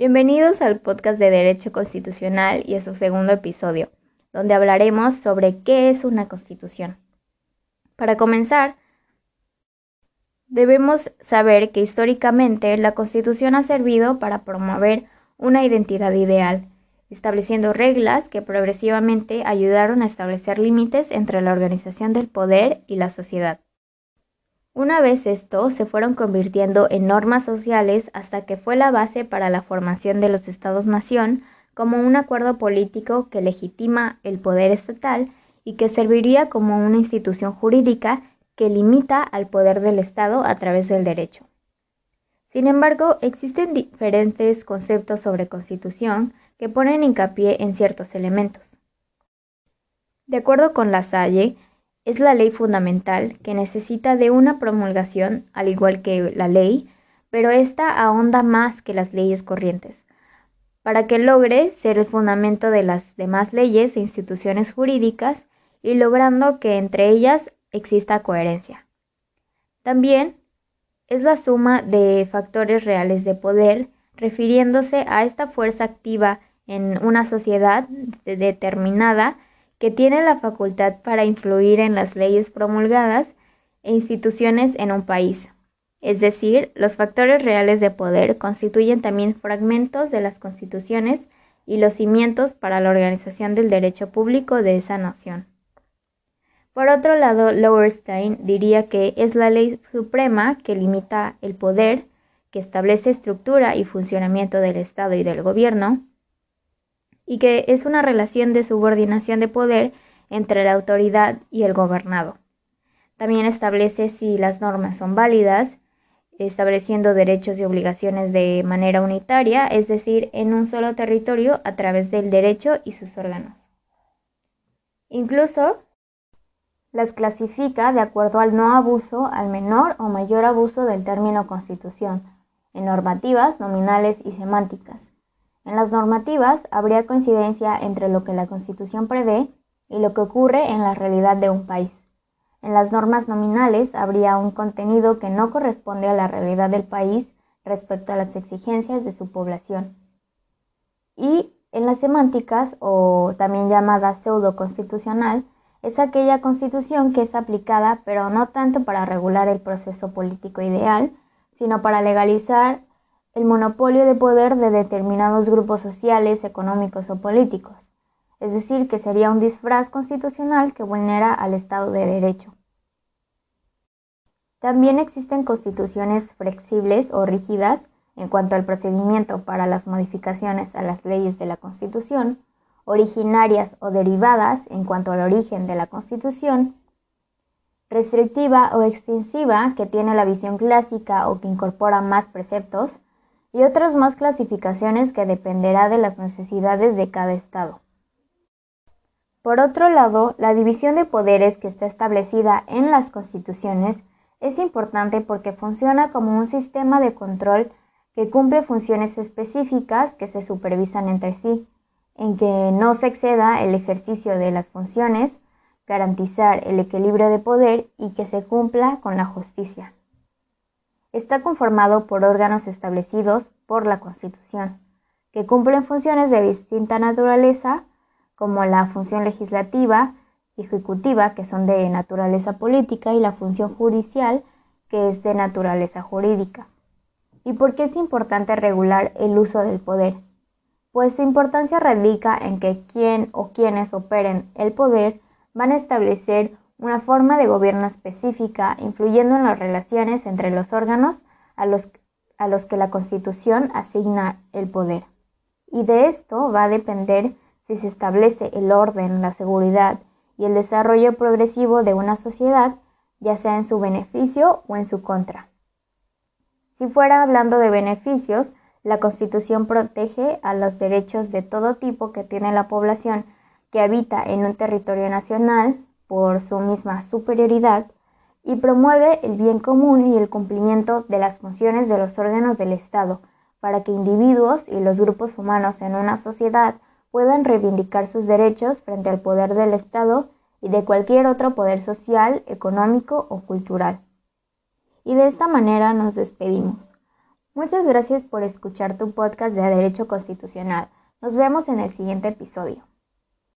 Bienvenidos al podcast de Derecho Constitucional y a su segundo episodio, donde hablaremos sobre qué es una constitución. Para comenzar, debemos saber que históricamente la constitución ha servido para promover una identidad ideal, estableciendo reglas que progresivamente ayudaron a establecer límites entre la organización del poder y la sociedad. Una vez esto, se fueron convirtiendo en normas sociales hasta que fue la base para la formación de los estados-nación como un acuerdo político que legitima el poder estatal y que serviría como una institución jurídica que limita al poder del Estado a través del derecho. Sin embargo, existen diferentes conceptos sobre constitución que ponen hincapié en ciertos elementos. De acuerdo con La Salle, es la ley fundamental que necesita de una promulgación, al igual que la ley, pero esta ahonda más que las leyes corrientes, para que logre ser el fundamento de las demás leyes e instituciones jurídicas y logrando que entre ellas exista coherencia. También es la suma de factores reales de poder, refiriéndose a esta fuerza activa en una sociedad determinada que tiene la facultad para influir en las leyes promulgadas e instituciones en un país. Es decir, los factores reales de poder constituyen también fragmentos de las constituciones y los cimientos para la organización del derecho público de esa nación. Por otro lado, Lowenstein diría que es la ley suprema que limita el poder, que establece estructura y funcionamiento del Estado y del gobierno, y que es una relación de subordinación de poder entre la autoridad y el gobernado. También establece si las normas son válidas, estableciendo derechos y obligaciones de manera unitaria, es decir, en un solo territorio a través del derecho y sus órganos. Incluso las clasifica de acuerdo al no abuso, al menor o mayor abuso del término constitución, en normativas, nominales y semánticas. En las normativas habría coincidencia entre lo que la Constitución prevé y lo que ocurre en la realidad de un país. En las normas nominales habría un contenido que no corresponde a la realidad del país respecto a las exigencias de su población. Y en las semánticas, o también llamada pseudo constitucional, es aquella constitución que es aplicada pero no tanto para regular el proceso político ideal, sino para legalizar el monopolio de poder de determinados grupos sociales, económicos o políticos, es decir, que sería un disfraz constitucional que vulnera al Estado de Derecho. También existen constituciones flexibles o rígidas en cuanto al procedimiento para las modificaciones a las leyes de la Constitución, originarias o derivadas en cuanto al origen de la Constitución, restrictiva o extensiva que tiene la visión clásica o que incorpora más preceptos, y otras más clasificaciones que dependerá de las necesidades de cada Estado. Por otro lado, la división de poderes que está establecida en las constituciones es importante porque funciona como un sistema de control que cumple funciones específicas que se supervisan entre sí, en que no se exceda el ejercicio de las funciones, garantizar el equilibrio de poder y que se cumpla con la justicia. Está conformado por órganos establecidos por la Constitución, que cumplen funciones de distinta naturaleza, como la función legislativa y ejecutiva, que son de naturaleza política, y la función judicial, que es de naturaleza jurídica. ¿Y por qué es importante regular el uso del poder? Pues su importancia radica en que quien o quienes operen el poder van a establecer una forma de gobierno específica, influyendo en las relaciones entre los órganos a los, a los que la Constitución asigna el poder. Y de esto va a depender si se establece el orden, la seguridad y el desarrollo progresivo de una sociedad, ya sea en su beneficio o en su contra. Si fuera hablando de beneficios, la Constitución protege a los derechos de todo tipo que tiene la población que habita en un territorio nacional, por su misma superioridad y promueve el bien común y el cumplimiento de las funciones de los órganos del Estado para que individuos y los grupos humanos en una sociedad puedan reivindicar sus derechos frente al poder del Estado y de cualquier otro poder social, económico o cultural. Y de esta manera nos despedimos. Muchas gracias por escuchar tu podcast de Derecho Constitucional. Nos vemos en el siguiente episodio.